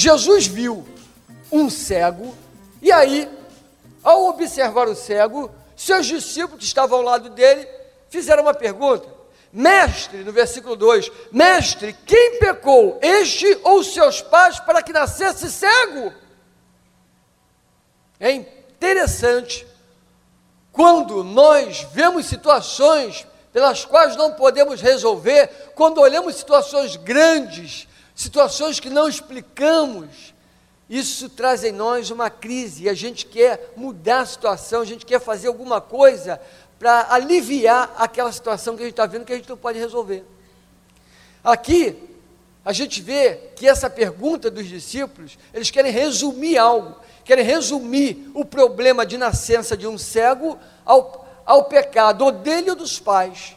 Jesus viu um cego, e aí, ao observar o cego, seus discípulos que estavam ao lado dele fizeram uma pergunta. Mestre, no versículo 2: Mestre, quem pecou, este ou seus pais, para que nascesse cego? É interessante quando nós vemos situações pelas quais não podemos resolver, quando olhamos situações grandes, situações que não explicamos, isso traz em nós uma crise e a gente quer mudar a situação, a gente quer fazer alguma coisa para aliviar aquela situação que a gente está vendo que a gente não pode resolver. Aqui, a gente vê que essa pergunta dos discípulos, eles querem resumir algo, querem resumir o problema de nascença de um cego ao, ao pecado, ou dele ou dos pais.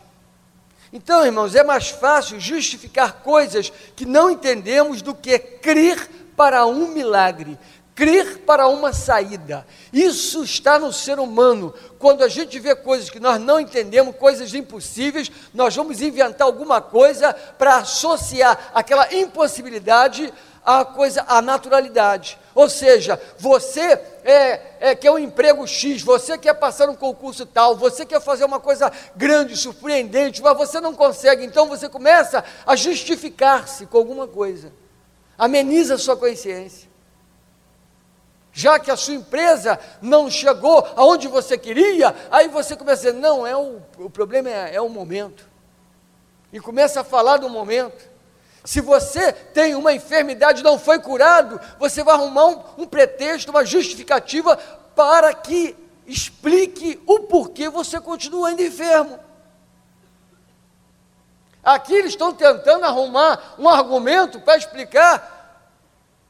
Então, irmãos, é mais fácil justificar coisas que não entendemos do que crer para um milagre, crer para uma saída. Isso está no ser humano. Quando a gente vê coisas que nós não entendemos, coisas impossíveis, nós vamos inventar alguma coisa para associar aquela impossibilidade à coisa, à naturalidade. Ou seja, você é, é, quer um emprego X, você quer passar um concurso tal, você quer fazer uma coisa grande, surpreendente, mas você não consegue, então você começa a justificar-se com alguma coisa. Ameniza a sua consciência já que a sua empresa não chegou aonde você queria, aí você começa a dizer, não, é o, o problema é, é o momento. E começa a falar do momento. Se você tem uma enfermidade e não foi curado, você vai arrumar um, um pretexto, uma justificativa para que explique o porquê você continua ainda enfermo. Aqui eles estão tentando arrumar um argumento para explicar,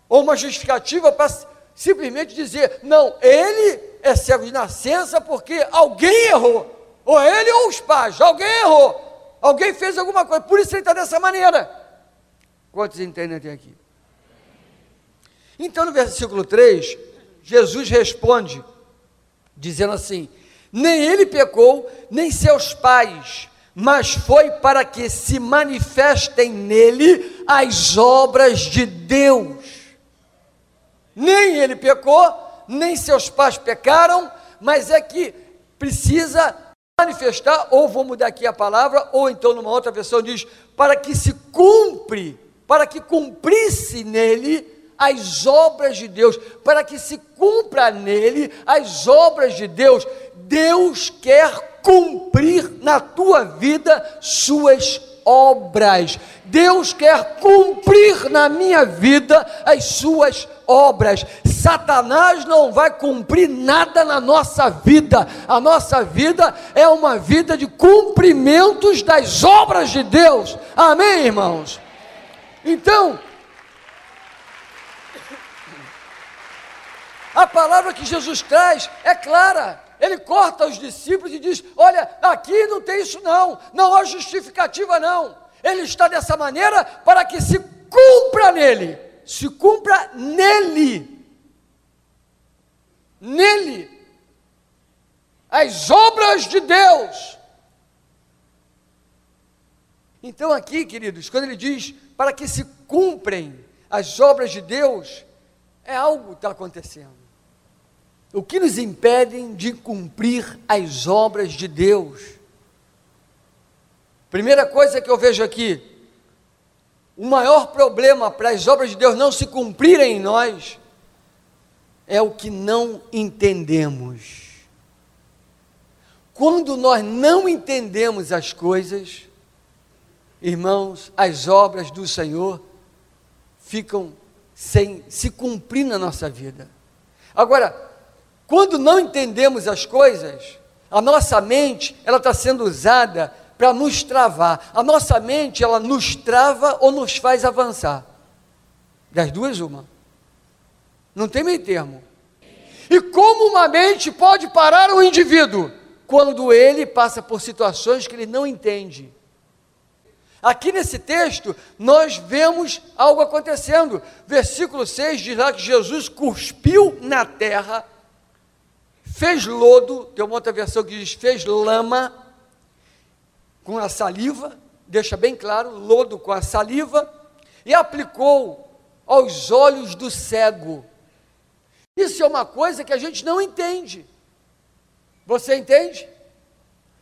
ou uma justificativa para simplesmente dizer, não, ele é cego de nascença porque alguém errou, ou ele ou os pais, alguém errou, alguém fez alguma coisa, por isso ele está dessa maneira. Quantos entendem aqui? Então, no versículo 3, Jesus responde, dizendo assim: Nem ele pecou, nem seus pais, mas foi para que se manifestem nele as obras de Deus. Nem ele pecou, nem seus pais pecaram, mas é que precisa manifestar, ou vou mudar aqui a palavra, ou então numa outra versão diz, para que se cumpre para que cumprisse nele as obras de Deus, para que se cumpra nele as obras de Deus. Deus quer cumprir na tua vida suas obras. Deus quer cumprir na minha vida as suas obras. Satanás não vai cumprir nada na nossa vida. A nossa vida é uma vida de cumprimentos das obras de Deus. Amém, irmãos? Então, a palavra que Jesus traz é clara. Ele corta os discípulos e diz: Olha, aqui não tem isso não, não há justificativa não. Ele está dessa maneira para que se cumpra nele, se cumpra nele. Nele. As obras de Deus. Então, aqui, queridos, quando ele diz para que se cumprem as obras de Deus, é algo que está acontecendo. O que nos impede de cumprir as obras de Deus? Primeira coisa que eu vejo aqui, o maior problema para as obras de Deus não se cumprirem em nós é o que não entendemos. Quando nós não entendemos as coisas, irmãos, as obras do Senhor ficam sem se cumprir na nossa vida. Agora, quando não entendemos as coisas, a nossa mente, ela está sendo usada para nos travar. A nossa mente, ela nos trava ou nos faz avançar. Das duas, uma. Não tem meio termo. E como uma mente pode parar um indivíduo? Quando ele passa por situações que ele não entende. Aqui nesse texto, nós vemos algo acontecendo. Versículo 6 diz lá que Jesus cuspiu na terra, fez lodo, tem uma outra versão que diz fez lama com a saliva, deixa bem claro, lodo com a saliva, e aplicou aos olhos do cego. Isso é uma coisa que a gente não entende. Você entende?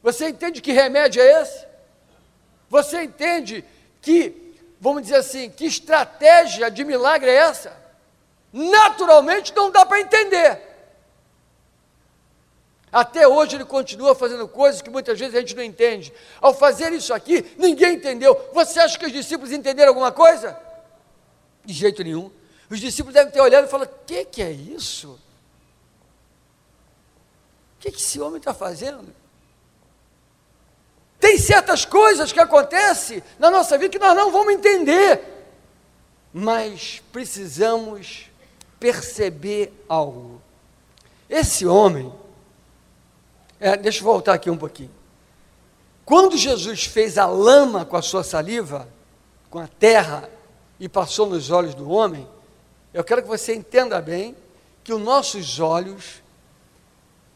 Você entende que remédio é esse? Você entende que, vamos dizer assim, que estratégia de milagre é essa? Naturalmente não dá para entender. Até hoje ele continua fazendo coisas que muitas vezes a gente não entende. Ao fazer isso aqui, ninguém entendeu. Você acha que os discípulos entenderam alguma coisa? De jeito nenhum. Os discípulos devem ter olhado e falado: o que, que é isso? O que, que esse homem está fazendo? Tem certas coisas que acontecem na nossa vida que nós não vamos entender, mas precisamos perceber algo. Esse homem, é, deixa eu voltar aqui um pouquinho. Quando Jesus fez a lama com a sua saliva, com a terra, e passou nos olhos do homem, eu quero que você entenda bem que os nossos olhos,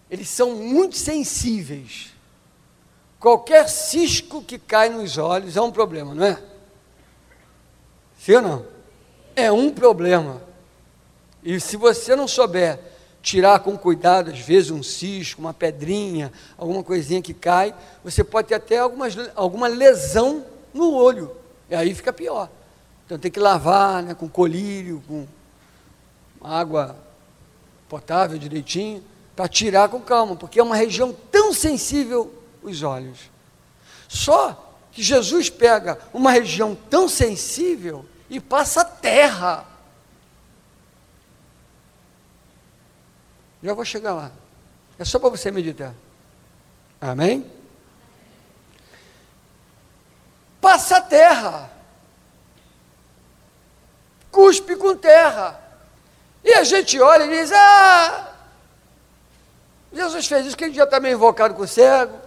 eles são muito sensíveis. Qualquer cisco que cai nos olhos é um problema, não é? Sim ou não? É um problema. E se você não souber tirar com cuidado, às vezes, um cisco, uma pedrinha, alguma coisinha que cai, você pode ter até algumas, alguma lesão no olho. E aí fica pior. Então tem que lavar né, com colírio, com água potável direitinho, para tirar com calma, porque é uma região tão sensível os olhos. Só que Jesus pega uma região tão sensível e passa terra Já vou chegar lá. É só para você meditar. Amém? Passa terra. Cuspe com terra. E a gente olha e diz: Ah, Jesus fez isso porque ele já está meio invocado com o cego.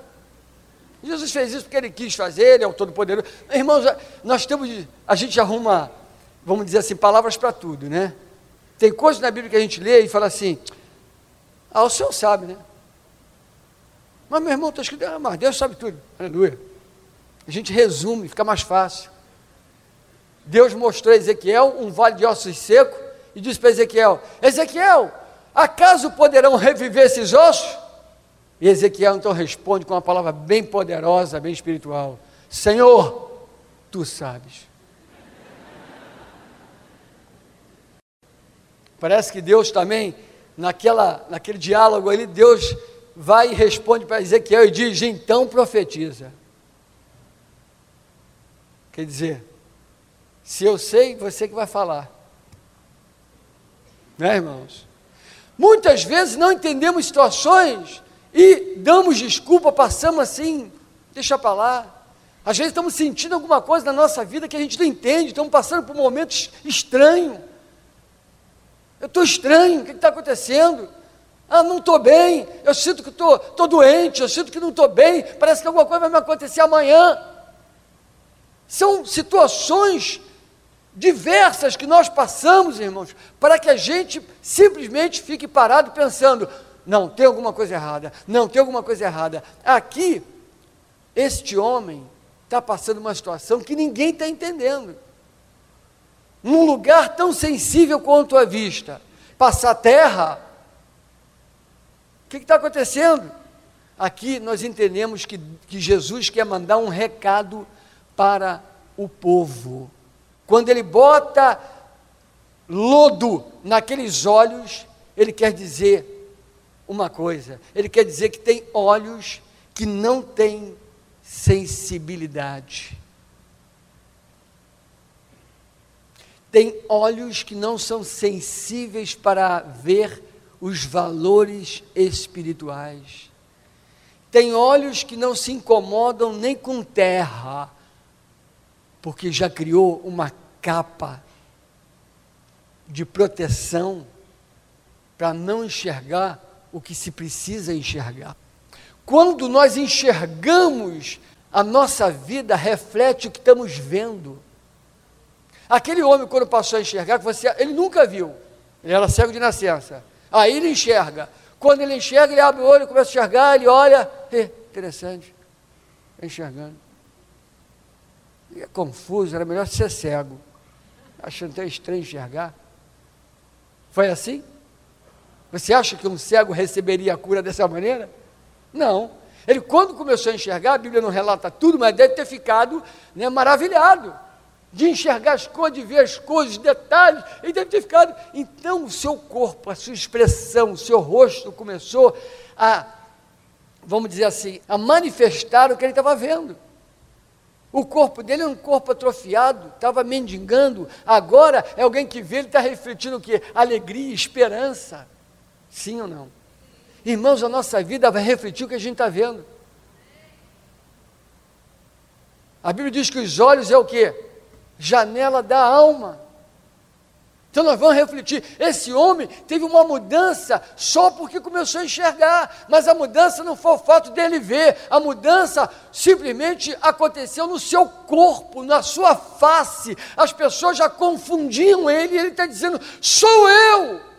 Jesus fez isso porque ele quis fazer, ele é o Todo-Poderoso. Irmãos, nós temos, a gente arruma, vamos dizer assim, palavras para tudo, né? Tem coisas na Bíblia que a gente lê e fala assim: ah, o senhor sabe, né? Mas meu irmão está escrito, ah, mas Deus sabe tudo. Aleluia. A gente resume, fica mais fácil. Deus mostrou a Ezequiel um vale de ossos secos e disse para Ezequiel: Ezequiel, acaso poderão reviver esses ossos? E Ezequiel então responde com uma palavra bem poderosa, bem espiritual: Senhor, tu sabes. Parece que Deus também naquela, naquele diálogo ali, Deus vai e responde para Ezequiel e diz: então profetiza. Quer dizer, se eu sei, você que vai falar. Né, irmãos? Muitas vezes não entendemos situações e damos desculpa, passamos assim, deixa para lá. Às vezes estamos sentindo alguma coisa na nossa vida que a gente não entende, estamos passando por momentos estranhos. Eu estou estranho, o que está acontecendo? Ah, não estou bem, eu sinto que estou doente, eu sinto que não estou bem, parece que alguma coisa vai me acontecer amanhã. São situações diversas que nós passamos, irmãos, para que a gente simplesmente fique parado pensando: não, tem alguma coisa errada, não, tem alguma coisa errada. Aqui, este homem está passando uma situação que ninguém está entendendo num lugar tão sensível quanto a vista, passar terra. O que está acontecendo? Aqui nós entendemos que, que Jesus quer mandar um recado para o povo. Quando ele bota lodo naqueles olhos, ele quer dizer uma coisa: ele quer dizer que tem olhos que não têm sensibilidade. tem olhos que não são sensíveis para ver os valores espirituais. Tem olhos que não se incomodam nem com terra, porque já criou uma capa de proteção para não enxergar o que se precisa enxergar. Quando nós enxergamos, a nossa vida reflete o que estamos vendo. Aquele homem, quando passou a enxergar, ele nunca viu. Ele era cego de nascença. Aí ele enxerga. Quando ele enxerga, ele abre o olho, começa a enxergar, ele olha. interessante. Está enxergando. E é confuso, era melhor ser cego. achando até estranho enxergar. Foi assim? Você acha que um cego receberia a cura dessa maneira? Não. Ele, quando começou a enxergar, a Bíblia não relata tudo, mas deve ter ficado né, maravilhado de enxergar as coisas, de ver as coisas, os detalhes, ele deve ter ficado. Então, o seu corpo, a sua expressão, o seu rosto começou a, vamos dizer assim, a manifestar o que ele estava vendo. O corpo dele é um corpo atrofiado, estava mendigando. Agora é alguém que vê, ele está refletindo o que? Alegria, esperança. Sim ou não? Irmãos, a nossa vida vai refletir o que a gente está vendo. A Bíblia diz que os olhos é o que? Janela da alma. Então nós vamos refletir. Esse homem teve uma mudança só porque começou a enxergar, mas a mudança não foi o fato dele ver, a mudança simplesmente aconteceu no seu corpo, na sua face. As pessoas já confundiam ele e ele está dizendo: sou eu,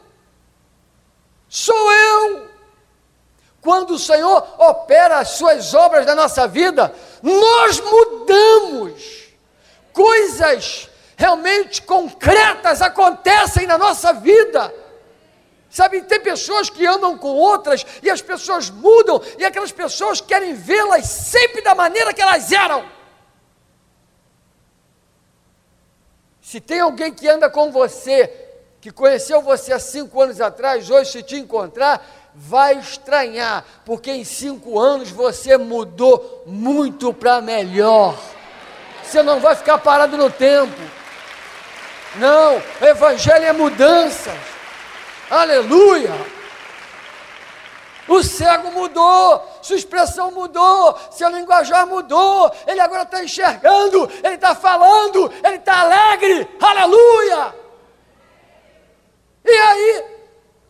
sou eu. Quando o Senhor opera as suas obras na nossa vida, nós mudamos. Coisas realmente concretas acontecem na nossa vida. Sabe, tem pessoas que andam com outras e as pessoas mudam e aquelas pessoas querem vê-las sempre da maneira que elas eram. Se tem alguém que anda com você, que conheceu você há cinco anos atrás, hoje se te encontrar, vai estranhar, porque em cinco anos você mudou muito para melhor. Você não vai ficar parado no tempo. Não, Evangelho é mudança. Aleluia! O cego mudou, sua expressão mudou, seu linguajar mudou, ele agora está enxergando, ele está falando, ele está alegre, aleluia! E aí,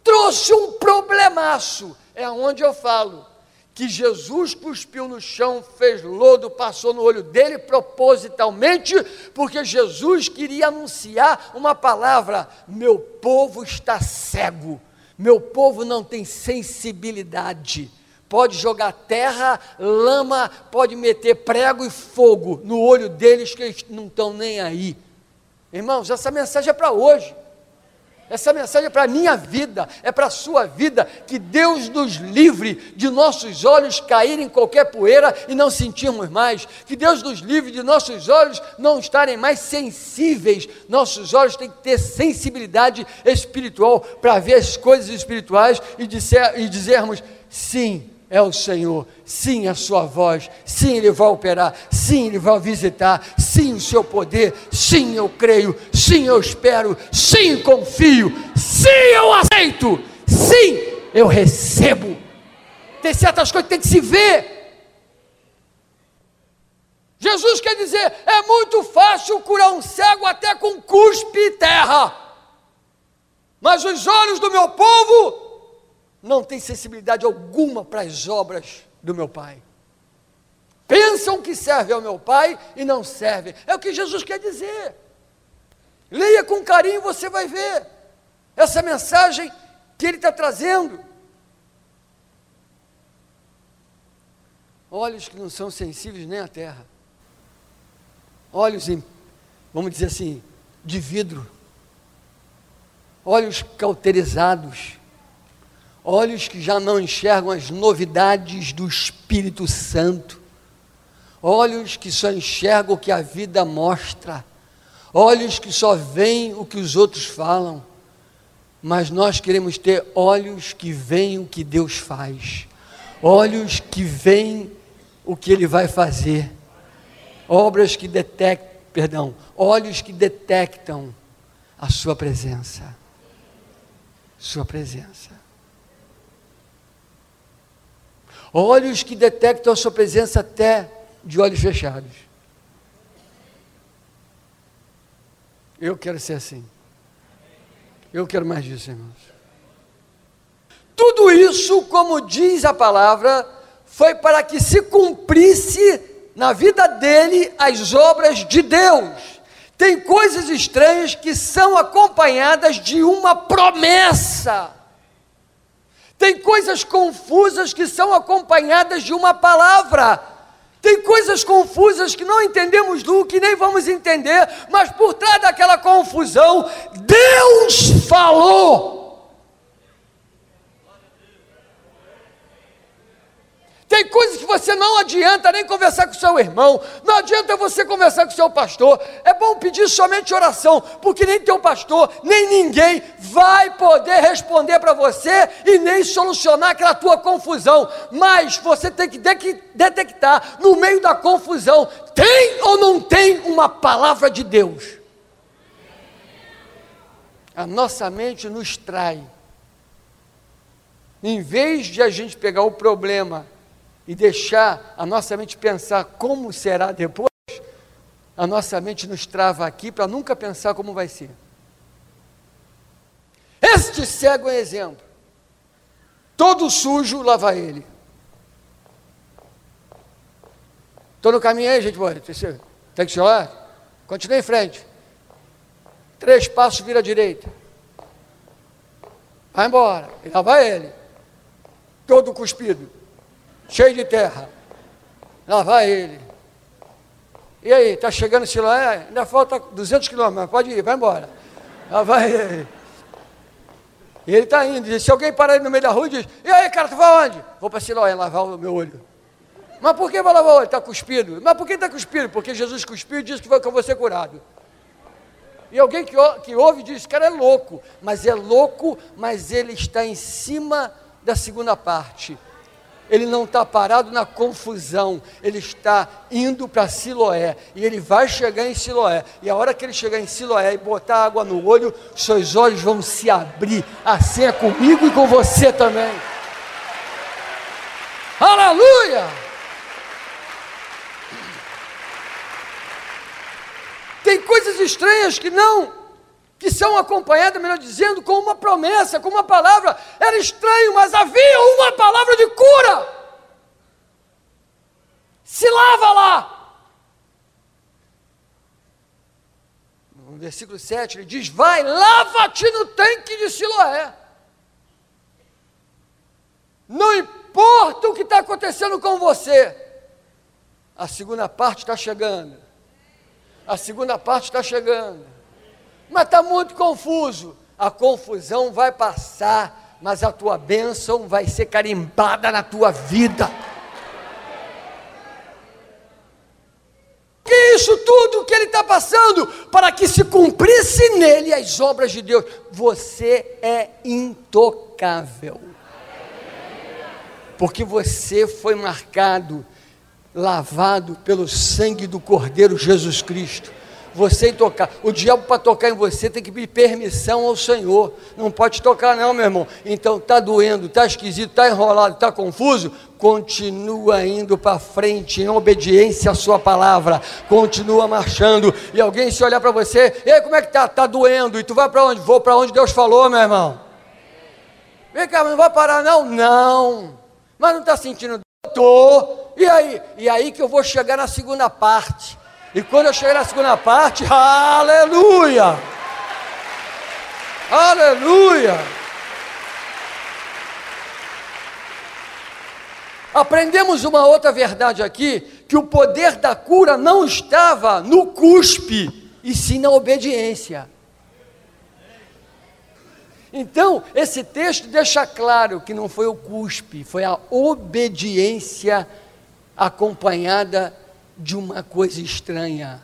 trouxe um problemaço. É onde eu falo que Jesus cuspiu no chão, fez lodo, passou no olho dele propositalmente, porque Jesus queria anunciar uma palavra: meu povo está cego, meu povo não tem sensibilidade. Pode jogar terra, lama, pode meter prego e fogo no olho deles que eles não estão nem aí. Irmãos, essa mensagem é para hoje. Essa mensagem é para a minha vida, é para a sua vida, que Deus nos livre de nossos olhos caírem em qualquer poeira e não sentirmos mais, que Deus nos livre de nossos olhos não estarem mais sensíveis, nossos olhos têm que ter sensibilidade espiritual para ver as coisas espirituais e, dizer, e dizermos sim, é o Senhor, sim, a sua voz, sim, Ele vai operar, sim, Ele vai visitar, sim, o seu poder, sim, eu creio, sim, eu espero, sim, confio, sim, eu aceito, sim, eu recebo. Tem certas coisas que tem que se ver. Jesus quer dizer, é muito fácil curar um cego até com cuspe e terra, mas os olhos do meu povo não tem sensibilidade alguma para as obras do meu Pai. Pensam que serve ao meu Pai e não servem. É o que Jesus quer dizer. Leia com carinho, você vai ver essa mensagem que ele está trazendo. Olhos que não são sensíveis nem à terra. Olhos, em, vamos dizer assim, de vidro. Olhos cauterizados olhos que já não enxergam as novidades do Espírito Santo, olhos que só enxergam o que a vida mostra, olhos que só veem o que os outros falam, mas nós queremos ter olhos que veem o que Deus faz, olhos que veem o que Ele vai fazer, obras que detectam, perdão, olhos que detectam a Sua presença, Sua presença. Olhos que detectam a sua presença até de olhos fechados. Eu quero ser assim. Eu quero mais disso, irmãos. Tudo isso, como diz a palavra, foi para que se cumprisse na vida dele as obras de Deus. Tem coisas estranhas que são acompanhadas de uma promessa. Tem coisas confusas que são acompanhadas de uma palavra. Tem coisas confusas que não entendemos nunca que nem vamos entender, mas por trás daquela confusão, Deus falou. Tem coisas que você não adianta nem conversar com seu irmão, não adianta você conversar com seu pastor. É bom pedir somente oração, porque nem teu pastor, nem ninguém vai poder responder para você e nem solucionar aquela tua confusão. Mas você tem que detectar no meio da confusão: tem ou não tem uma palavra de Deus? A nossa mente nos trai. Em vez de a gente pegar o problema e deixar a nossa mente pensar como será depois, a nossa mente nos trava aqui para nunca pensar como vai ser. Este cego é exemplo. Todo sujo lava ele. Estou no caminho aí, gente. Tem que chorar? Continue em frente. Três passos, vira à direita. Vai embora. E lá vai ele. Todo cuspido cheio de terra. Lá vai ele. E aí, está chegando em Siloé? Ainda falta 200 quilômetros, pode ir, vai embora. Lá vai ele. E ele está indo. E se alguém parar ele no meio da rua diz: E aí, cara, tu vai onde? Vou para Siloé lavar o meu olho. Mas por que vai lavar o olho? Está cuspido. Mas por que está cuspido? Porque Jesus cuspiu e disse que, que eu vou ser curado. E alguém que, que ouve diz: Esse cara é louco. Mas é louco, mas ele está em cima da segunda parte ele não está parado na confusão, ele está indo para Siloé, e ele vai chegar em Siloé, e a hora que ele chegar em Siloé e botar água no olho, seus olhos vão se abrir, assim é comigo e com você também. Aleluia! Tem coisas estranhas que não que são acompanhadas, melhor dizendo, com uma promessa, com uma palavra. Era estranho, mas havia uma palavra de cura. Se lava lá. No versículo 7 ele diz: Vai, lava-te no tanque de Siloé. Não importa o que está acontecendo com você, a segunda parte está chegando. A segunda parte está chegando mas está muito confuso. A confusão vai passar, mas a tua bênção vai ser carimbada na tua vida. Que isso tudo que ele está passando para que se cumprisse nele as obras de Deus. Você é intocável. Porque você foi marcado, lavado pelo sangue do Cordeiro Jesus Cristo você tocar. O diabo para tocar em você tem que pedir permissão ao Senhor. Não pode tocar não, meu irmão. Então tá doendo, tá esquisito, tá enrolado, tá confuso, continua indo para frente em obediência à sua palavra. Continua marchando e alguém se olhar para você, "Ei, como é que tá? Tá doendo?" E tu vai para onde? Vou para onde Deus falou, meu irmão. Vem cá, não vai parar não? Não. Mas não está sentindo? Tô. E aí? E aí que eu vou chegar na segunda parte e quando eu chegar na segunda parte, aleluia! Aleluia! Aprendemos uma outra verdade aqui, que o poder da cura não estava no cuspe, e sim na obediência. Então, esse texto deixa claro que não foi o cuspe, foi a obediência acompanhada de uma coisa estranha.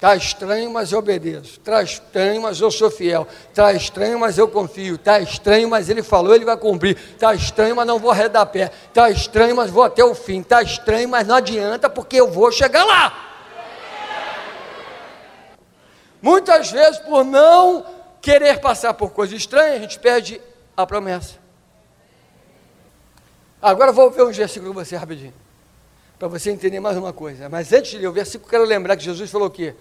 Está estranho, mas eu obedeço. Está estranho, mas eu sou fiel. Está estranho, mas eu confio. Está estranho, mas ele falou, ele vai cumprir. Está estranho, mas não vou arredar pé. Está estranho, mas vou até o fim. Está estranho, mas não adianta, porque eu vou chegar lá. Muitas vezes, por não querer passar por coisas estranhas, a gente perde a promessa. Agora vou ver um versículo com você rapidinho, para você entender mais uma coisa. Mas antes de ler o versículo, quero lembrar que Jesus falou o quê?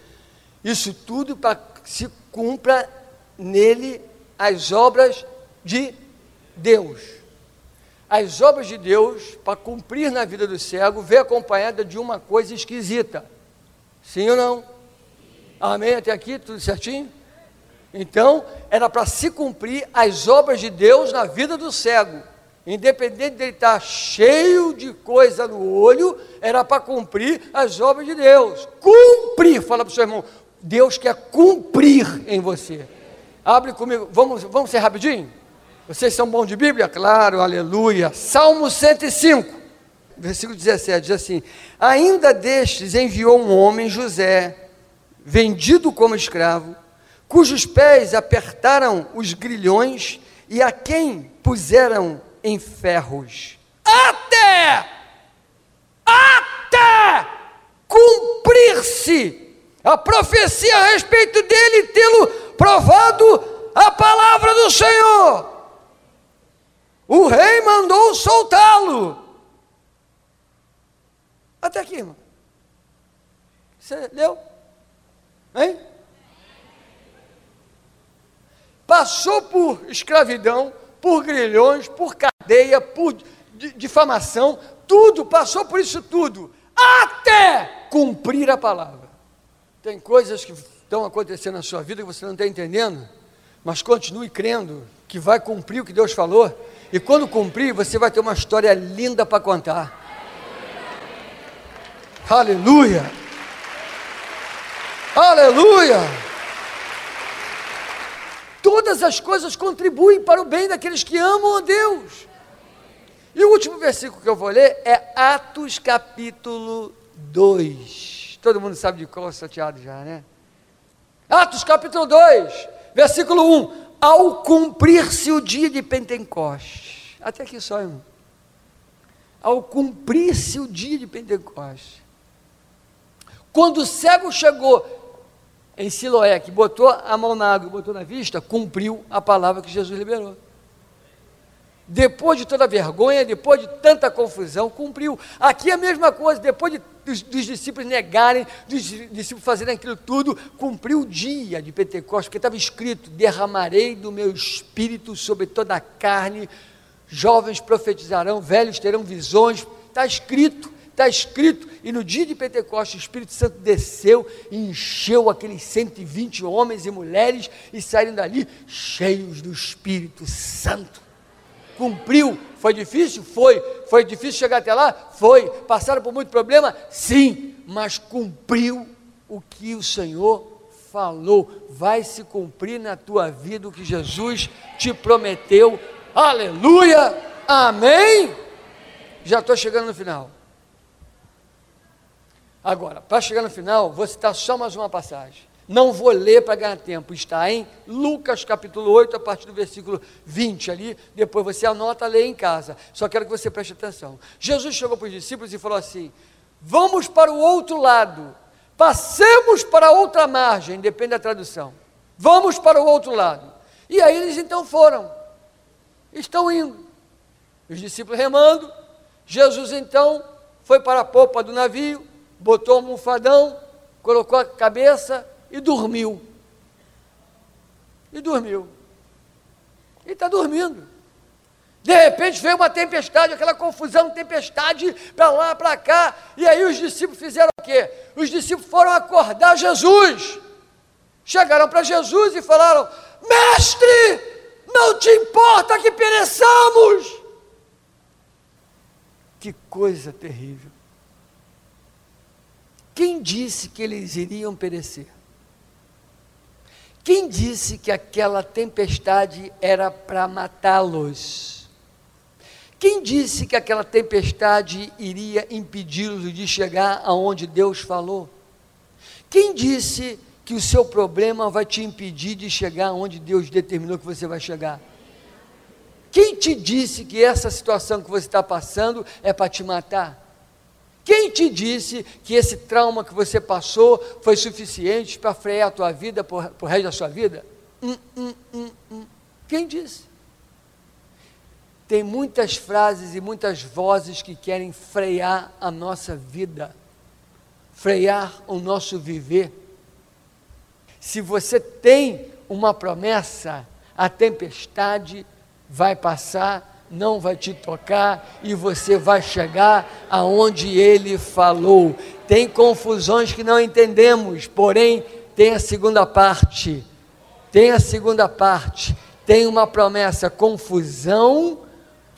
Isso tudo para que se cumpra nele as obras de Deus. As obras de Deus, para cumprir na vida do cego, vem acompanhada de uma coisa esquisita. Sim ou não? Amém? Até aqui, tudo certinho? Então, era para se cumprir as obras de Deus na vida do cego. Independente dele estar cheio de coisa no olho, era para cumprir as obras de Deus. Cumprir, fala para o seu irmão, Deus quer cumprir em você. Abre comigo, vamos, vamos ser rapidinho? Vocês são bons de Bíblia? Claro, aleluia. Salmo 105, versículo 17, diz assim: Ainda destes enviou um homem, José, vendido como escravo, cujos pés apertaram os grilhões e a quem puseram em ferros, até, até cumprir-se a profecia a respeito dele, tê-lo provado a palavra do Senhor. O rei mandou soltá-lo. Até aqui, irmão. Você leu? Hein? Passou por escravidão, por grilhões, por cadeia, por difamação, tudo, passou por isso tudo, até cumprir a palavra. Tem coisas que estão acontecendo na sua vida que você não está entendendo, mas continue crendo que vai cumprir o que Deus falou, e quando cumprir, você vai ter uma história linda para contar. Aleluia! Aleluia! Todas as coisas contribuem para o bem daqueles que amam a Deus. E o último versículo que eu vou ler é Atos capítulo 2. Todo mundo sabe de qual sorteado já, né? Atos capítulo 2, versículo 1. Ao cumprir-se o dia de Pentecostes. Até aqui só, irmão. Ao cumprir-se o dia de Pentecostes. Quando o cego chegou em Siloé, que botou a mão na água, botou na vista, cumpriu a palavra que Jesus liberou. Depois de toda vergonha, depois de tanta confusão, cumpriu. Aqui é a mesma coisa, depois de, dos, dos, discípulos negarem, dos discípulos fazerem aquilo tudo, cumpriu o dia de Pentecostes, porque estava escrito: derramarei do meu espírito sobre toda a carne, jovens profetizarão, velhos terão visões. Está escrito. Está escrito, e no dia de Pentecostes o Espírito Santo desceu e encheu aqueles 120 homens e mulheres e saíram dali cheios do Espírito Santo. Cumpriu. Foi difícil? Foi. Foi difícil chegar até lá? Foi. Passaram por muito problema? Sim. Mas cumpriu o que o Senhor falou. Vai se cumprir na tua vida o que Jesus te prometeu. Aleluia! Amém? Já estou chegando no final. Agora, para chegar no final, vou citar só mais uma passagem. Não vou ler para ganhar tempo. Está em Lucas capítulo 8, a partir do versículo 20 ali. Depois você anota, lê em casa. Só quero que você preste atenção. Jesus chegou para os discípulos e falou assim: Vamos para o outro lado. Passemos para outra margem, depende da tradução. Vamos para o outro lado. E aí eles então foram. Estão indo. Os discípulos remando. Jesus então foi para a popa do navio botou um almofadão, colocou a cabeça e dormiu. E dormiu. E está dormindo. De repente veio uma tempestade, aquela confusão, tempestade para lá, para cá. E aí os discípulos fizeram o quê? Os discípulos foram acordar Jesus. Chegaram para Jesus e falaram: Mestre, não te importa que pereçamos. Que coisa terrível. Quem disse que eles iriam perecer? Quem disse que aquela tempestade era para matá-los? Quem disse que aquela tempestade iria impedi-los de chegar aonde Deus falou? Quem disse que o seu problema vai te impedir de chegar aonde Deus determinou que você vai chegar? Quem te disse que essa situação que você está passando é para te matar? Quem te disse que esse trauma que você passou foi suficiente para frear a tua vida por, por resto da sua vida? Hum, hum, hum, hum. Quem disse? Tem muitas frases e muitas vozes que querem frear a nossa vida, frear o nosso viver. Se você tem uma promessa, a tempestade vai passar não vai te tocar e você vai chegar aonde ele falou. Tem confusões que não entendemos, porém tem a segunda parte. Tem a segunda parte. Tem uma promessa, confusão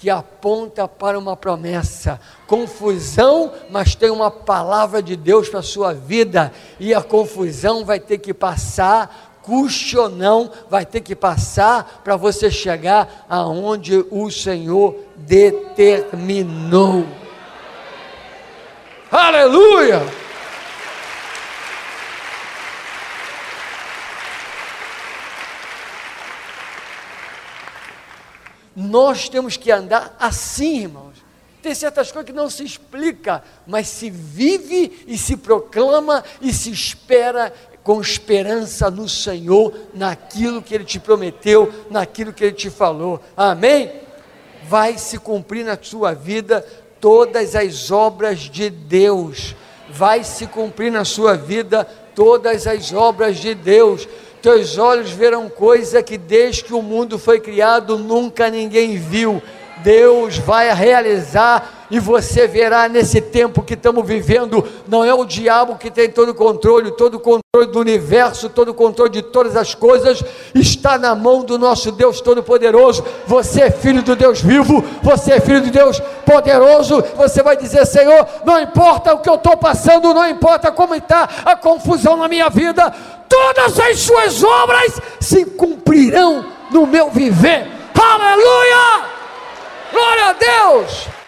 que aponta para uma promessa. Confusão, mas tem uma palavra de Deus para a sua vida, e a confusão vai ter que passar, custe ou não, vai ter que passar para você chegar aonde o Senhor determinou. Aleluia! Nós temos que andar assim, irmãos. Tem certas coisas que não se explica, mas se vive e se proclama e se espera com esperança no Senhor, naquilo que Ele te prometeu, naquilo que Ele te falou. Amém? Vai se cumprir na sua vida todas as obras de Deus. Vai se cumprir na sua vida todas as obras de Deus teus olhos verão coisa que desde que o mundo foi criado nunca ninguém viu. Deus vai realizar e você verá nesse tempo que estamos vivendo, não é o diabo que tem todo o controle, todo o controle do universo, todo o controle de todas as coisas, está na mão do nosso Deus Todo-Poderoso. Você é filho do Deus vivo, você é filho de Deus poderoso. Você vai dizer: Senhor, não importa o que eu estou passando, não importa como está a confusão na minha vida, todas as suas obras se cumprirão no meu viver. Aleluia! Glória a Deus!